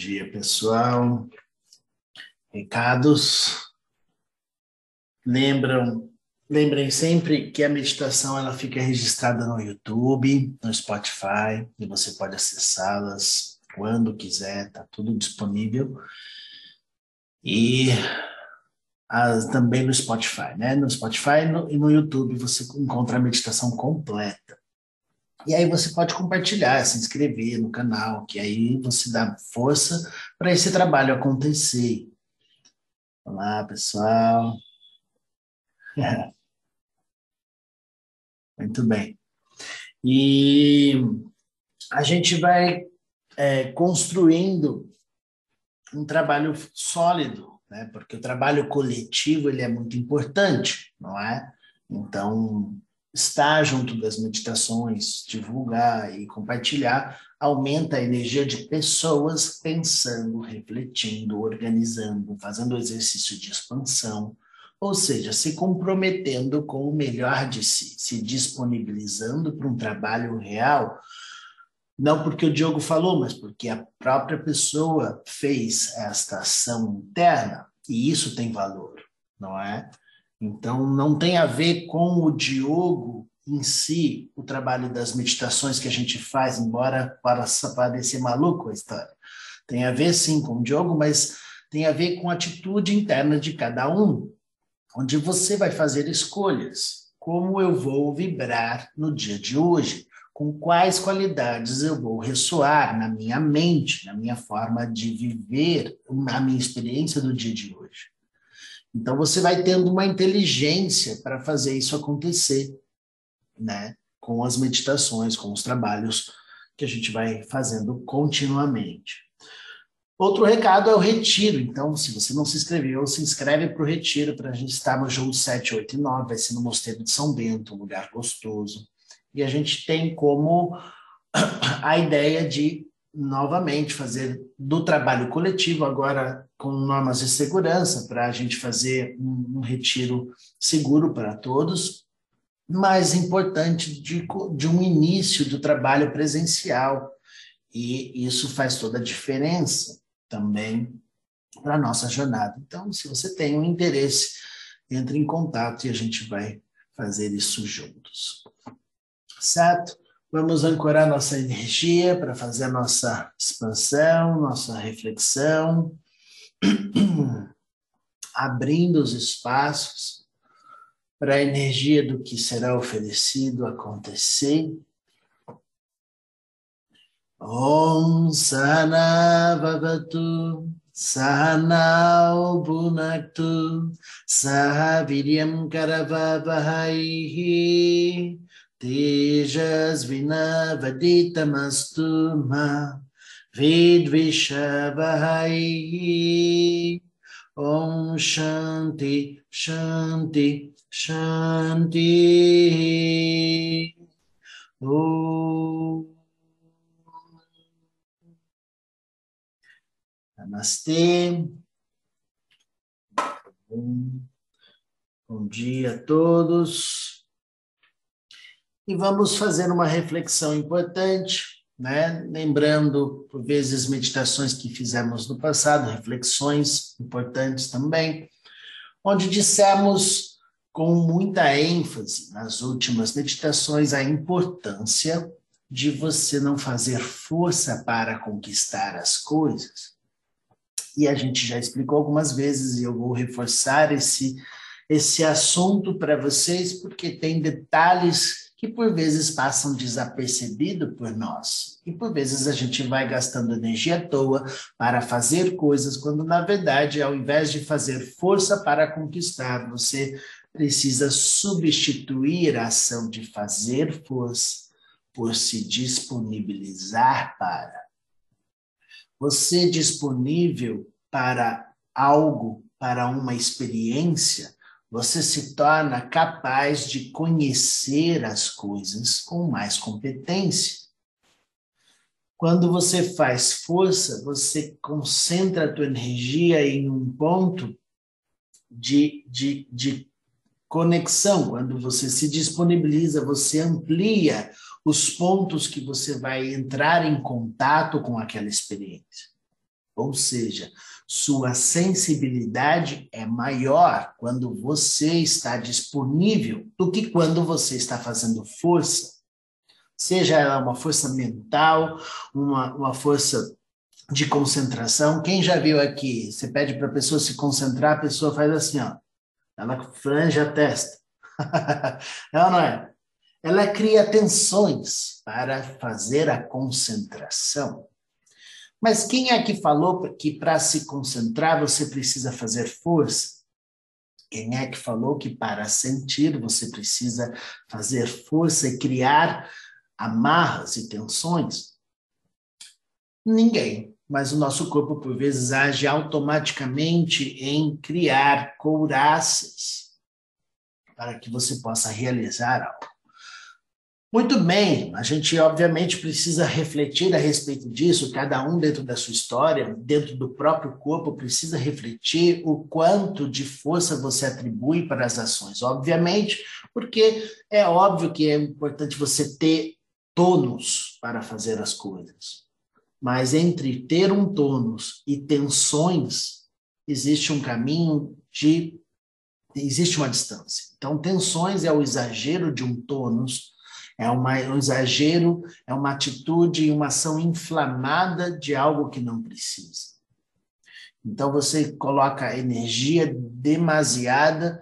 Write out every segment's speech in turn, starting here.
dia, pessoal. Recados. Lembram, lembrem sempre que a meditação ela fica registrada no YouTube, no Spotify, e você pode acessá-las quando quiser, tá tudo disponível. E as, também no Spotify, né? No Spotify no, e no YouTube você encontra a meditação completa. E aí você pode compartilhar, se inscrever no canal, que aí você dá força para esse trabalho acontecer. Olá, pessoal. Muito bem. E a gente vai é, construindo um trabalho sólido, né? Porque o trabalho coletivo ele é muito importante, não é? Então estar junto das meditações, divulgar e compartilhar, aumenta a energia de pessoas pensando, refletindo, organizando, fazendo exercício de expansão, ou seja, se comprometendo com o melhor de si, se disponibilizando para um trabalho real, não porque o Diogo falou, mas porque a própria pessoa fez esta ação interna, e isso tem valor, não é? Então, não tem a ver com o Diogo em si, o trabalho das meditações que a gente faz, embora para parecer maluco a história. Tem a ver, sim, com o Diogo, mas tem a ver com a atitude interna de cada um, onde você vai fazer escolhas. Como eu vou vibrar no dia de hoje? Com quais qualidades eu vou ressoar na minha mente, na minha forma de viver, na minha experiência do dia de hoje? Então você vai tendo uma inteligência para fazer isso acontecer, né? Com as meditações, com os trabalhos que a gente vai fazendo continuamente. Outro recado é o retiro. Então, se você não se inscreveu, se inscreve para o retiro, para a gente estar no jogo 7, 8 e 9. Vai ser no Mosteiro de São Bento, um lugar gostoso. E a gente tem como a ideia de novamente fazer do trabalho coletivo, agora com normas de segurança, para a gente fazer um, um, retiro seguro para todos, mais importante de, de um início do trabalho presencial. E isso faz toda a diferença também para a nossa jornada. Então, se você tem um interesse, entre em contato e a gente vai fazer isso juntos. Certo? Vamos ancorar nossa energia para fazer a nossa expansão, nossa reflexão, abrindo os espaços para a energia do que será oferecido acontecer. Om Sana Vavatu Sahana Bhunaktu Sahaviryam Karavavahaihi तेजस्विनवदितमस्तु मा विद्विषवहै ॐ शान्ति शान्ति शान्ति ॐ Namastê. Bom dia a todos e vamos fazer uma reflexão importante, né? Lembrando, por vezes, meditações que fizemos no passado, reflexões importantes também, onde dissemos com muita ênfase nas últimas meditações a importância de você não fazer força para conquistar as coisas. E a gente já explicou algumas vezes e eu vou reforçar esse esse assunto para vocês porque tem detalhes que por vezes passam desapercebido por nós. E por vezes a gente vai gastando energia à toa para fazer coisas, quando na verdade, ao invés de fazer força para conquistar, você precisa substituir a ação de fazer força por se disponibilizar para. Você disponível para algo, para uma experiência, você se torna capaz de conhecer as coisas com mais competência. Quando você faz força, você concentra a tua energia em um ponto de, de, de conexão. Quando você se disponibiliza, você amplia os pontos que você vai entrar em contato com aquela experiência. Ou seja, sua sensibilidade é maior quando você está disponível do que quando você está fazendo força. Seja ela uma força mental, uma, uma força de concentração. Quem já viu aqui? Você pede para a pessoa se concentrar, a pessoa faz assim, ó. Ela franja a testa. Ela não é? Ela cria tensões para fazer a concentração. Mas quem é que falou que para se concentrar você precisa fazer força? Quem é que falou que para sentir você precisa fazer força e criar amarras e tensões? Ninguém. Mas o nosso corpo, por vezes, age automaticamente em criar couraças para que você possa realizar algo. Muito bem, a gente obviamente precisa refletir a respeito disso, cada um dentro da sua história, dentro do próprio corpo, precisa refletir o quanto de força você atribui para as ações. Obviamente, porque é óbvio que é importante você ter tônus para fazer as coisas. Mas entre ter um tônus e tensões, existe um caminho de. existe uma distância. Então, tensões é o exagero de um tônus é uma, um exagero, é uma atitude, uma ação inflamada de algo que não precisa. Então você coloca energia demasiada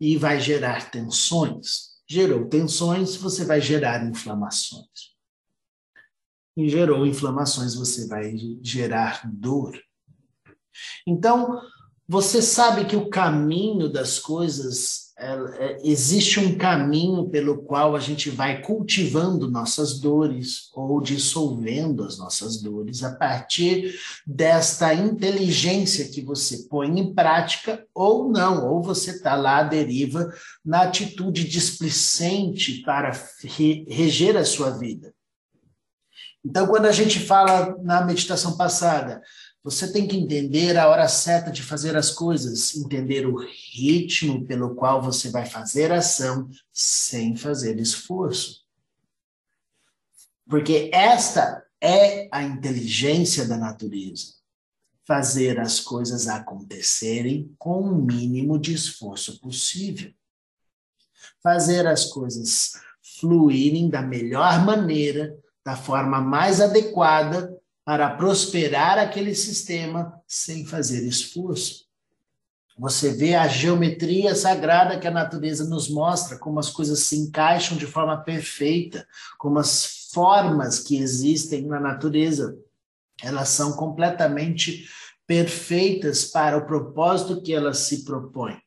e vai gerar tensões. Gerou tensões, você vai gerar inflamações. E gerou inflamações, você vai gerar dor. Então, você sabe que o caminho das coisas existe um caminho pelo qual a gente vai cultivando nossas dores ou dissolvendo as nossas dores a partir desta inteligência que você põe em prática ou não, ou você está lá à deriva na atitude displicente para reger a sua vida. Então, quando a gente fala na meditação passada, você tem que entender a hora certa de fazer as coisas, entender o ritmo pelo qual você vai fazer ação sem fazer esforço. Porque esta é a inteligência da natureza. Fazer as coisas acontecerem com o mínimo de esforço possível. Fazer as coisas fluírem da melhor maneira, da forma mais adequada para prosperar aquele sistema sem fazer esforço. Você vê a geometria sagrada que a natureza nos mostra, como as coisas se encaixam de forma perfeita, como as formas que existem na natureza, elas são completamente perfeitas para o propósito que elas se propõem.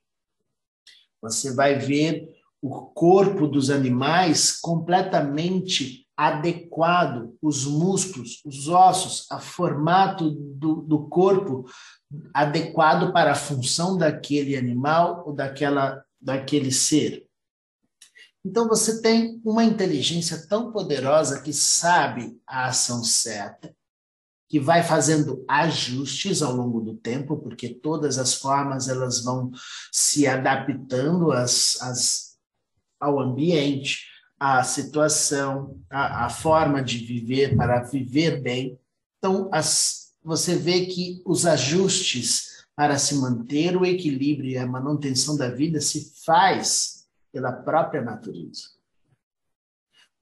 Você vai ver o corpo dos animais completamente adequado, os músculos, os ossos, a formato do, do corpo adequado para a função daquele animal ou daquela, daquele ser. Então você tem uma inteligência tão poderosa que sabe a ação certa, que vai fazendo ajustes ao longo do tempo, porque todas as formas elas vão se adaptando às, às, ao ambiente, a situação, a, a forma de viver para viver bem. Então, as, você vê que os ajustes para se manter o equilíbrio e a manutenção da vida se faz pela própria natureza.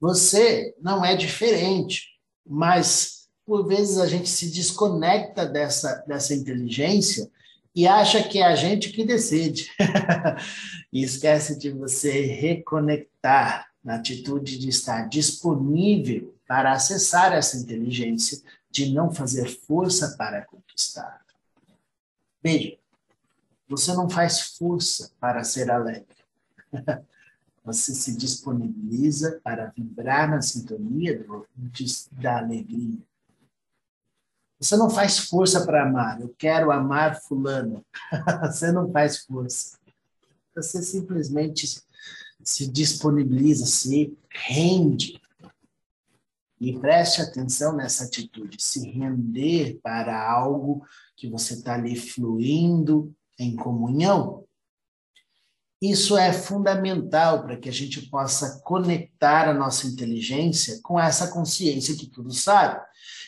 Você não é diferente, mas por vezes a gente se desconecta dessa, dessa inteligência e acha que é a gente que decide. e esquece de você reconectar na atitude de estar disponível para acessar essa inteligência, de não fazer força para conquistar. Veja, você não faz força para ser alegre. Você se disponibiliza para vibrar na sintonia do, de, da alegria. Você não faz força para amar. Eu quero amar fulano. Você não faz força. Você simplesmente se disponibiliza, se rende. E preste atenção nessa atitude, se render para algo que você está ali fluindo em comunhão. Isso é fundamental para que a gente possa conectar a nossa inteligência com essa consciência que tudo sabe.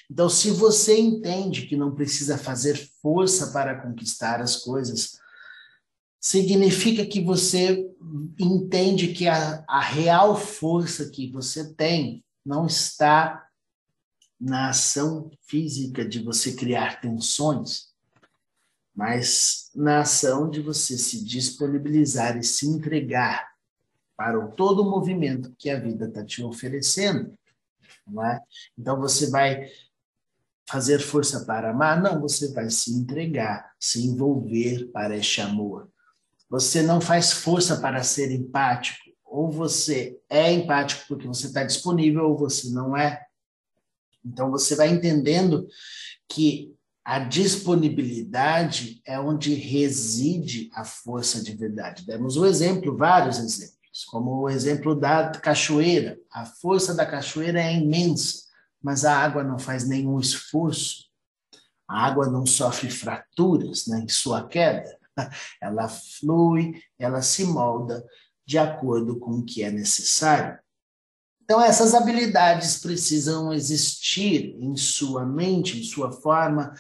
Então, se você entende que não precisa fazer força para conquistar as coisas, significa que você entende que a, a real força que você tem não está na ação física de você criar tensões, mas na ação de você se disponibilizar e se entregar para o todo o movimento que a vida está te oferecendo. É? Então você vai fazer força para amar? Não, você vai se entregar, se envolver para este amor. Você não faz força para ser empático. Ou você é empático porque você está disponível, ou você não é. Então você vai entendendo que a disponibilidade é onde reside a força de verdade. Demos um exemplo, vários exemplos, como o exemplo da cachoeira. A força da cachoeira é imensa, mas a água não faz nenhum esforço. A água não sofre fraturas né, em sua queda. Ela flui, ela se molda de acordo com o que é necessário. Então, essas habilidades precisam existir em sua mente, em sua forma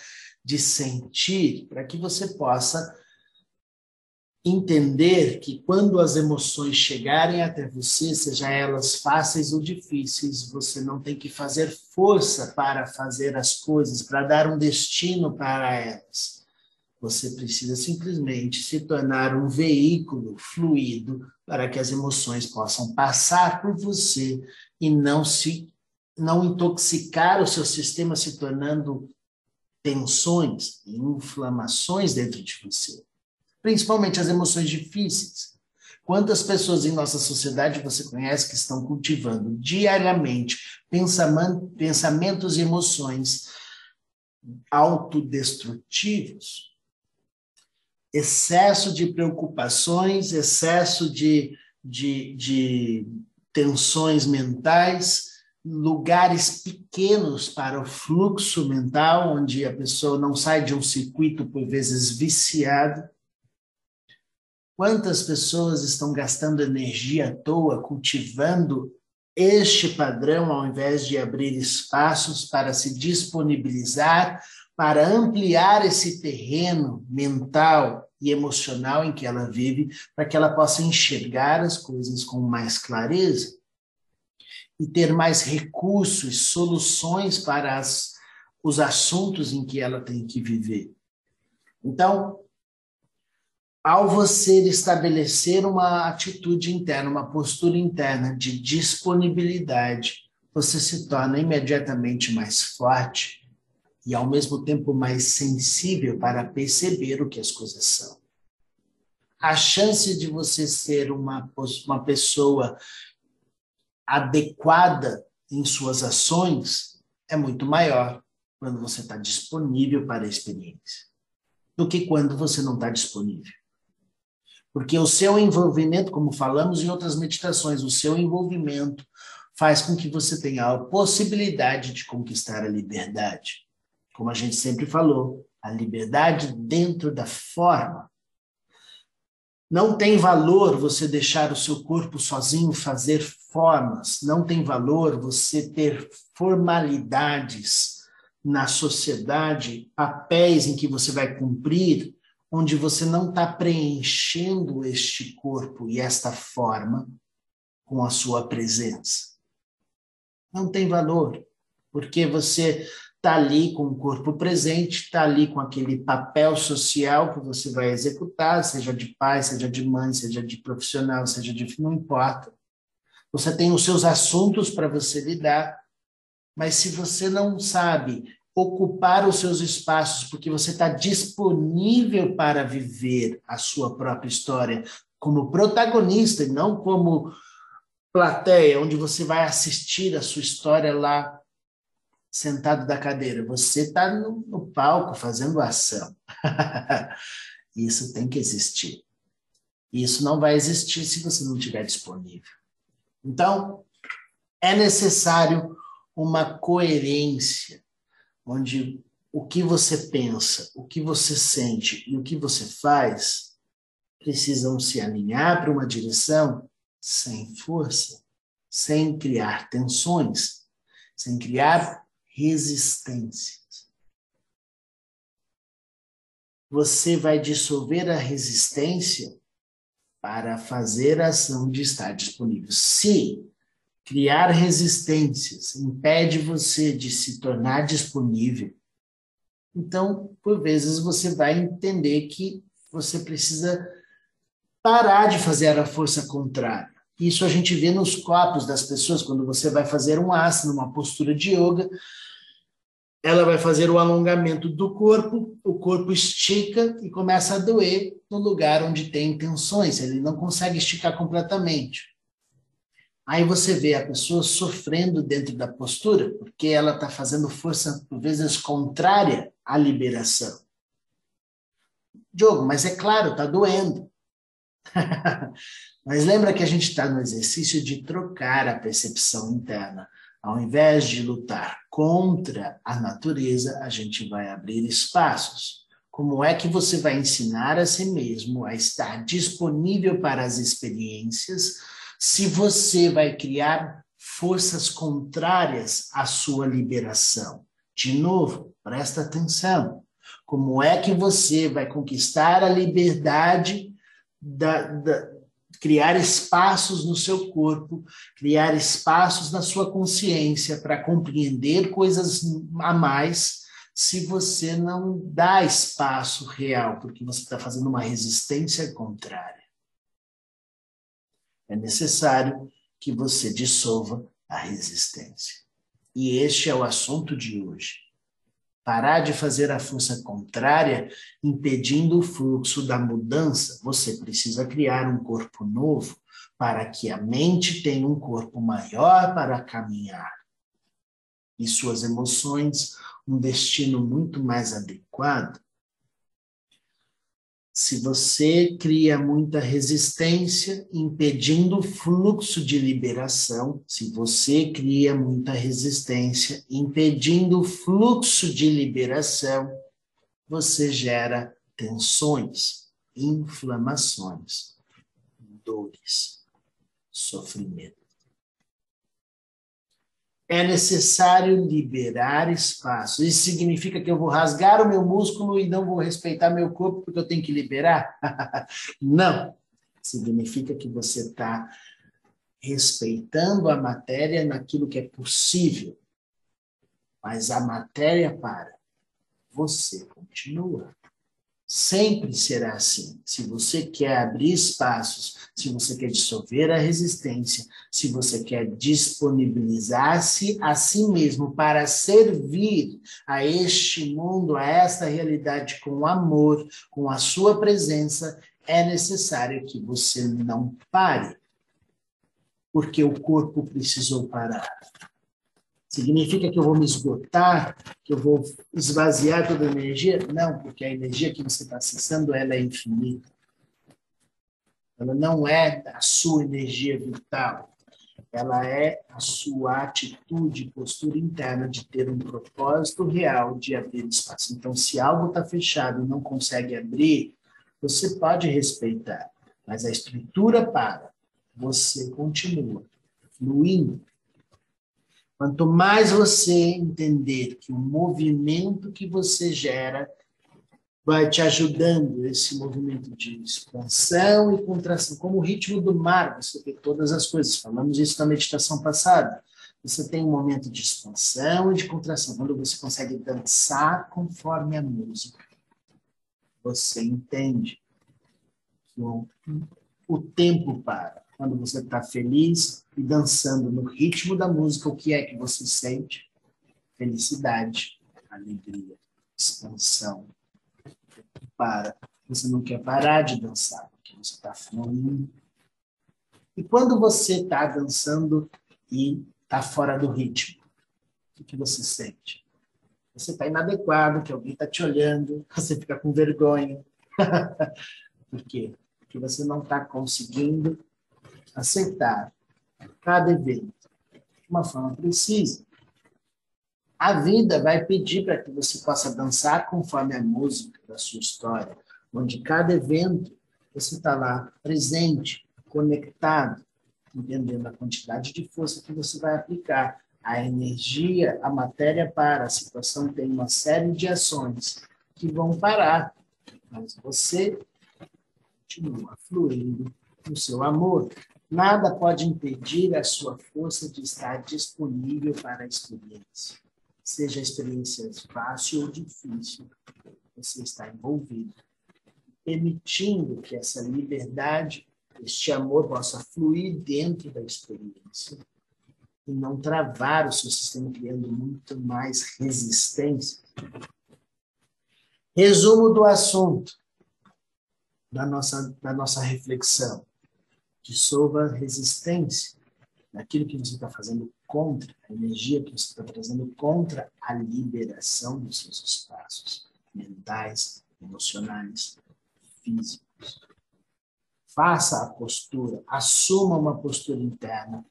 de sentir, para que você possa entender que quando as emoções chegarem até você, seja elas fáceis ou difíceis, você não tem que fazer força para fazer as coisas, para dar um destino para elas. Você precisa simplesmente se tornar um veículo fluido para que as emoções possam passar por você e não se não intoxicar o seu sistema se tornando tensões e inflamações dentro de você, principalmente as emoções difíceis. Quantas pessoas em nossa sociedade você conhece que estão cultivando diariamente pensamentos e emoções autodestrutivos? Excesso de preocupações, excesso de, de, de tensões mentais, lugares pequenos para o fluxo mental, onde a pessoa não sai de um circuito, por vezes, viciado. Quantas pessoas estão gastando energia à toa cultivando este padrão, ao invés de abrir espaços para se disponibilizar para ampliar esse terreno mental e emocional em que ela vive, para que ela possa enxergar as coisas com mais clareza e ter mais recursos, soluções para as, os assuntos em que ela tem que viver. Então, ao você estabelecer uma atitude interna, uma postura interna de disponibilidade, você se torna imediatamente mais forte e ao mesmo tempo mais sensível para perceber o que as coisas são. A chance de você ser uma, uma pessoa adequada em suas ações é muito maior quando você está disponível para a experiência do que quando você não está disponível. Porque o seu envolvimento, como falamos em outras meditações, o seu envolvimento faz com que você tenha a possibilidade de conquistar a liberdade como a gente sempre falou, a liberdade dentro da forma. Não tem valor você deixar o seu corpo sozinho fazer formas, não tem valor você ter formalidades na sociedade, papéis em que você vai cumprir, onde você não está preenchendo este corpo e esta forma com a sua presença. Não tem valor, porque você está ali com o corpo presente, está ali com aquele papel social que você vai executar, seja de pai, seja de mãe, seja de profissional, seja de. não importa. Você tem os seus assuntos para você lidar, mas se você não sabe ocupar os seus espaços porque você está disponível para viver a sua própria história como protagonista e não como plateia, onde você vai assistir a sua história lá sentado da cadeira, você está no, no, palco fazendo ação. Isso tem que existir. Isso não vai existir se você não estiver disponível. Então, é necessário uma coerência, onde o que você pensa, o que você sente e o que você faz precisam se alinhar para uma direção sem força, sem criar tensões, sem criar resistências. Você vai dissolver a resistência para fazer a ação de estar disponível. Se criar resistências impede você de se tornar disponível, então, por vezes, você vai entender que você precisa parar de fazer a força contrária. Isso a gente vê nos corpos das pessoas, quando você vai fazer um asana, uma postura de yoga, ela vai fazer o alongamento do corpo, o corpo estica e começa a doer no lugar onde tem tensões, ele não consegue esticar completamente. Aí você vê a pessoa sofrendo dentro da postura, porque ela está fazendo força, por vezes, contrária à liberação. Diogo, mas é claro, está doendo. mas lembra que a gente está no exercício de trocar a percepção interna. Ao invés de lutar contra a natureza, a gente vai abrir espaços. Como é que você vai ensinar a si mesmo a estar disponível para as experiências se você vai criar forças contrárias à sua liberação? De novo, presta atenção. Como é que você vai conquistar a liberdade da, da, criar espaços no seu corpo, criar espaços na sua consciência para compreender coisas a mais, se você não dá espaço real, porque você está fazendo uma resistência contrária. É necessário que você dissolva a resistência. E este é o assunto de hoje parar de fazer a força contrária, impedindo o fluxo da mudança, você precisa criar um corpo novo para que a mente tenha um corpo maior para caminhar. E suas emoções, um destino muito mais adequado se você cria muita resistência, impedindo o fluxo de liberação, se você cria muita resistência, impedindo o fluxo de liberação, você gera tensões, inflamações, dores, sofrimento é necessário liberar espaço. Isso significa que eu vou rasgar o meu músculo e não vou respeitar meu corpo porque eu tenho que liberar? não. Significa que você está respeitando a matéria naquilo que é possível. Mas a matéria para. Você continua. Sempre será assim. Se você quer abrir espaços, se você quer dissolver a resistência, se você quer disponibilizar-se a si mesmo para servir a este mundo, a esta realidade com amor, com a sua presença, é necessário que você não pare, porque o corpo precisou parar. Significa que eu vou me esgotar, que eu vou esvaziar toda a energia? Não, porque a energia que você está acessando ela é infinita. Ela não é a sua energia vital. Ela é a sua atitude, postura interna de ter um propósito real de abrir espaço. Então, se algo está fechado e não consegue abrir, você pode respeitar, mas a estrutura para. Você continua fluindo Quanto mais você entender que o movimento que você gera vai te ajudando, esse movimento de expansão e contração, como o ritmo do mar, você vê todas as coisas. Falamos isso na meditação passada. Você tem um momento de expansão e de contração, quando você consegue dançar conforme a música. Você entende que o, o tempo para quando você está feliz e dançando no ritmo da música, o que é que você sente? Felicidade, alegria, expansão. Para. Você não quer parar de dançar, porque você está fluindo. E quando você está dançando e está fora do ritmo, o que você sente? Você está inadequado, que alguém está te olhando, você fica com vergonha. Por quê? Porque você não está conseguindo aceitar cada evento de uma forma precisa. A vida vai pedir para que você possa dançar conforme a música da sua história, onde cada evento você está lá presente, conectado, entendendo a quantidade de força que você vai aplicar, a energia, a matéria para, a situação tem uma série de ações que vão parar, mas você continua fluindo no seu amor. Nada pode impedir a sua força de estar disponível para a experiência. Seja a experiência fácil ou difícil, você está envolvido, permitindo que essa liberdade, este amor possa fluir dentro da experiência e não travar o seu sistema, criando muito mais resistência. Resumo do assunto da nossa, da nossa reflexão. Dissolva resistência naquilo que você está fazendo contra, a energia que você está trazendo contra a liberação dos seus espaços mentais, emocionais, físicos. Faça a postura, assuma uma postura interna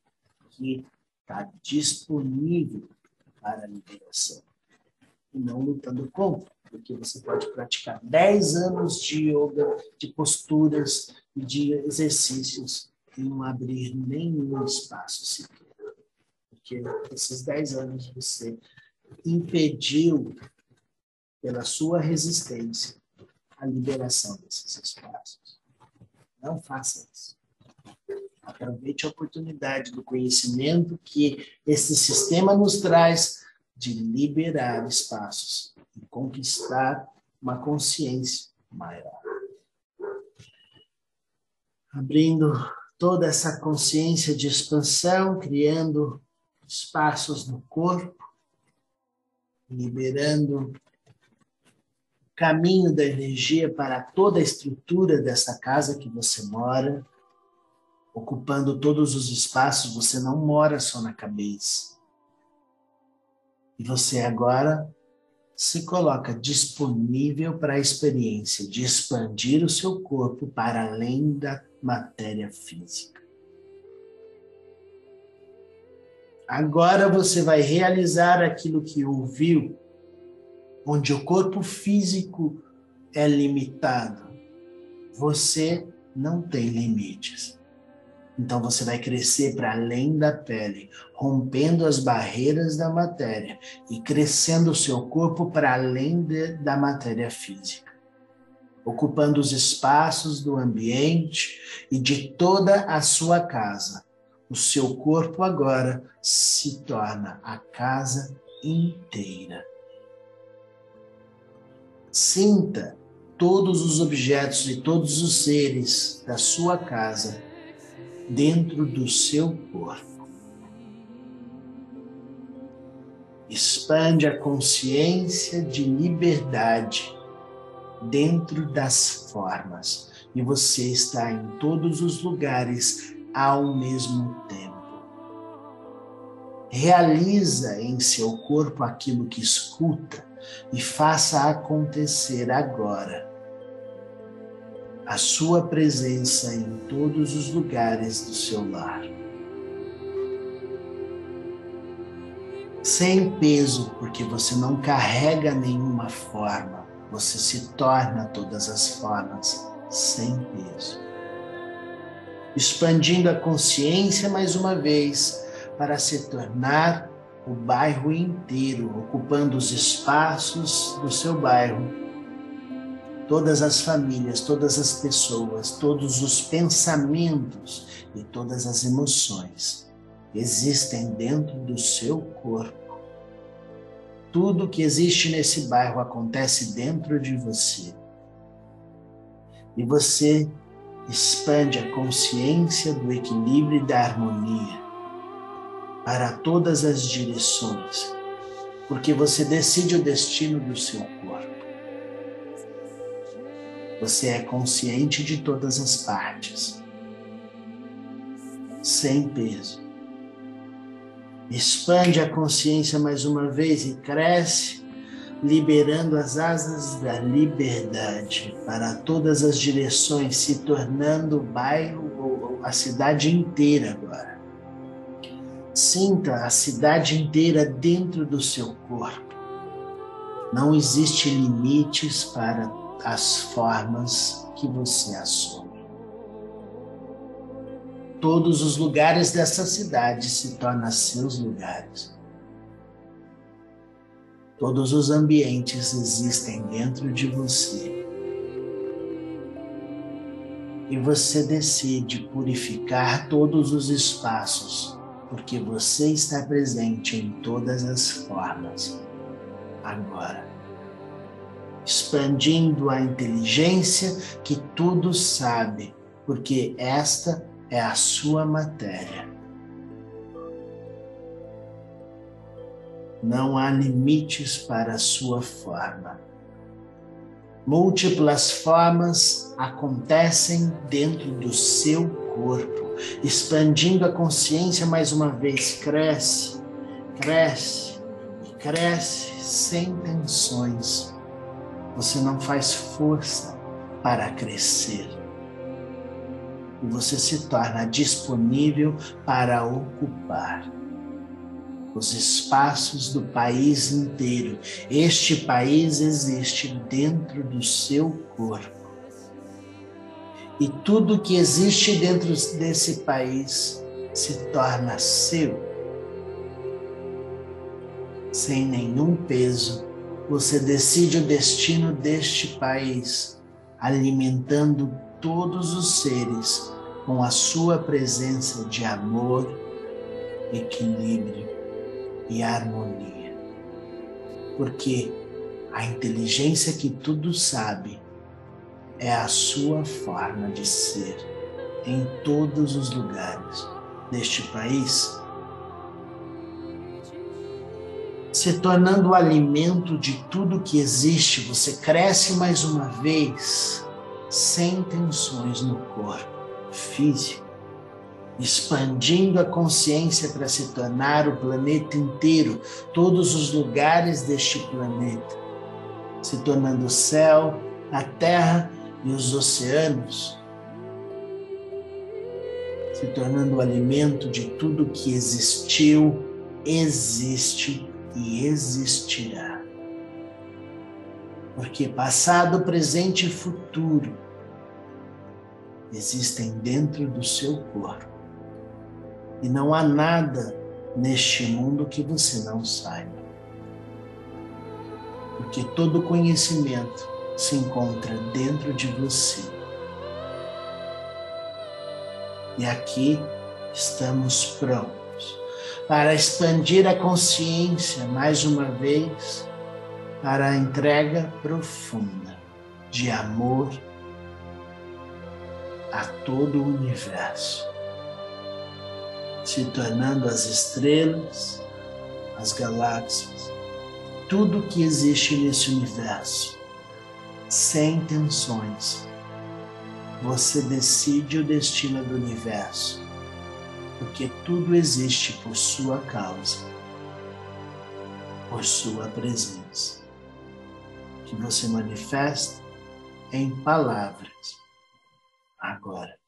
que está disponível para a liberação e não lutando contra, porque você pode praticar 10 anos de yoga, de posturas e de exercícios não abrir nenhum espaço sequer. Porque esses 10 anos você impediu, pela sua resistência, a liberação desses espaços. Não faça isso. Aproveite a oportunidade do conhecimento que esse sistema nos traz de liberar espaços e conquistar uma consciência maior. Abrindo toda essa consciência de expansão, criando espaços no corpo, liberando caminho da energia para toda a estrutura dessa casa que você mora, ocupando todos os espaços, você não mora só na cabeça. E você agora se coloca disponível para a experiência de expandir o seu corpo para além da matéria física. Agora você vai realizar aquilo que ouviu, onde o corpo físico é limitado. Você não tem limites. Então você vai crescer para além da pele, rompendo as barreiras da matéria e crescendo o seu corpo para além de, da matéria física, ocupando os espaços do ambiente e de toda a sua casa. O seu corpo agora se torna a casa inteira. Sinta todos os objetos e todos os seres da sua casa dentro do seu corpo. Expande a consciência de liberdade dentro das formas e você está em todos os lugares ao mesmo tempo. Realiza em seu corpo aquilo que escuta e faça acontecer agora a sua presença em todos os lugares do seu lar. Sem peso, porque você não carrega nenhuma forma, você se torna todas as formas sem peso. Expandindo a consciência mais uma vez para se tornar o bairro inteiro, ocupando os espaços do seu bairro todas as famílias, todas as pessoas, todos os pensamentos e todas as emoções existem dentro do seu corpo. Tudo que existe nesse bairro acontece dentro de você. E você expande a consciência do equilíbrio e da harmonia para todas as direções, porque você decide o destino do seu corpo. Você é consciente de todas as partes, sem peso. Expande a consciência mais uma vez e cresce, liberando as asas da liberdade para todas as direções, se tornando o bairro ou a cidade inteira agora. Sinta a cidade inteira dentro do seu corpo. Não existe limites para as formas que você assume. Todos os lugares dessa cidade se tornam seus lugares. Todos os ambientes existem dentro de você. E você decide purificar todos os espaços, porque você está presente em todas as formas. Agora, expandindo a inteligência que tudo sabe, porque esta é a sua matéria. Não há limites para a sua forma. Múltiplas formas acontecem dentro do seu corpo, expandindo a consciência mais uma vez. Cresce, cresce e cresce sem tensões. Você não faz força para crescer. E você se torna disponível para ocupar os espaços do país inteiro. Este país existe dentro do seu corpo. E tudo que existe dentro desse país se torna seu. Sem nenhum peso, você decide o destino deste país, alimentando todos os seres com a sua presença de amor, equilíbrio e harmonia. Porque a inteligência que tudo sabe é a sua forma de ser em todos os lugares deste país, se tornando o alimento de tudo que existe, você cresce mais uma vez sem tensões no corpo físico expandindo a consciência para se tornar o planeta inteiro, todos os lugares deste planeta, se tornando o céu, a terra e os oceanos, se tornando o alimento de tudo que existiu, existe e existirá. Porque passado, presente e futuro existem dentro do seu corpo e não há nada neste mundo que você não saiba. Porque todo conhecimento se encontra dentro de você. E aqui estamos prontos para expandir a consciência mais uma vez para a entrega profunda de amor a todo o universo se tornando as estrelas, as galáxias, tudo que existe nesse universo, sem tensões. Você decide o destino do universo, porque tudo existe por sua causa, por sua presença, que você manifesta em palavras agora.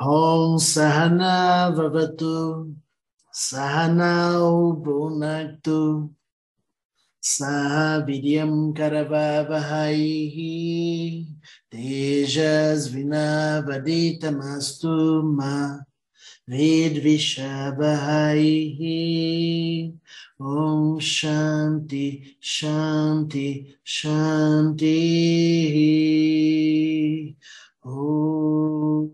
Om Sahana Vavatu Sahanau Bhunaktu Sahavidyam Karavavahaihi Tejas Vinavaditamastu Ma Vidvishabhaihi Om Shanti Shanti Shanti Om.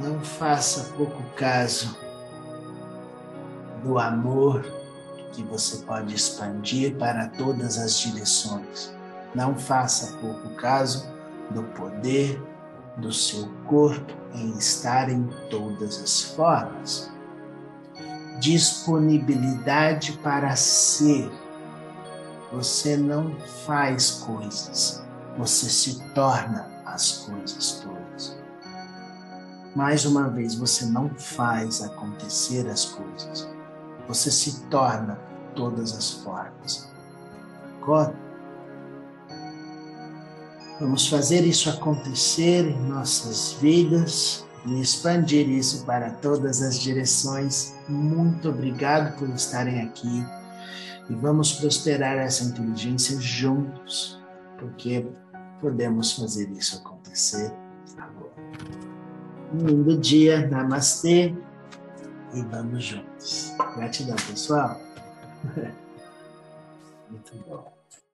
Não faça pouco caso do amor que você pode expandir para todas as direções. Não faça pouco caso do poder do seu corpo em estar em todas as formas. Disponibilidade para ser. Você não faz coisas, você se torna as coisas todas. Mais uma vez, você não faz acontecer as coisas. Você se torna todas as formas. Agora, vamos fazer isso acontecer em nossas vidas e expandir isso para todas as direções. Muito obrigado por estarem aqui e vamos prosperar essa inteligência juntos, porque podemos fazer isso acontecer agora. Um lindo dia, namastê e vamos juntos. Gratidão, pessoal. Muito bom.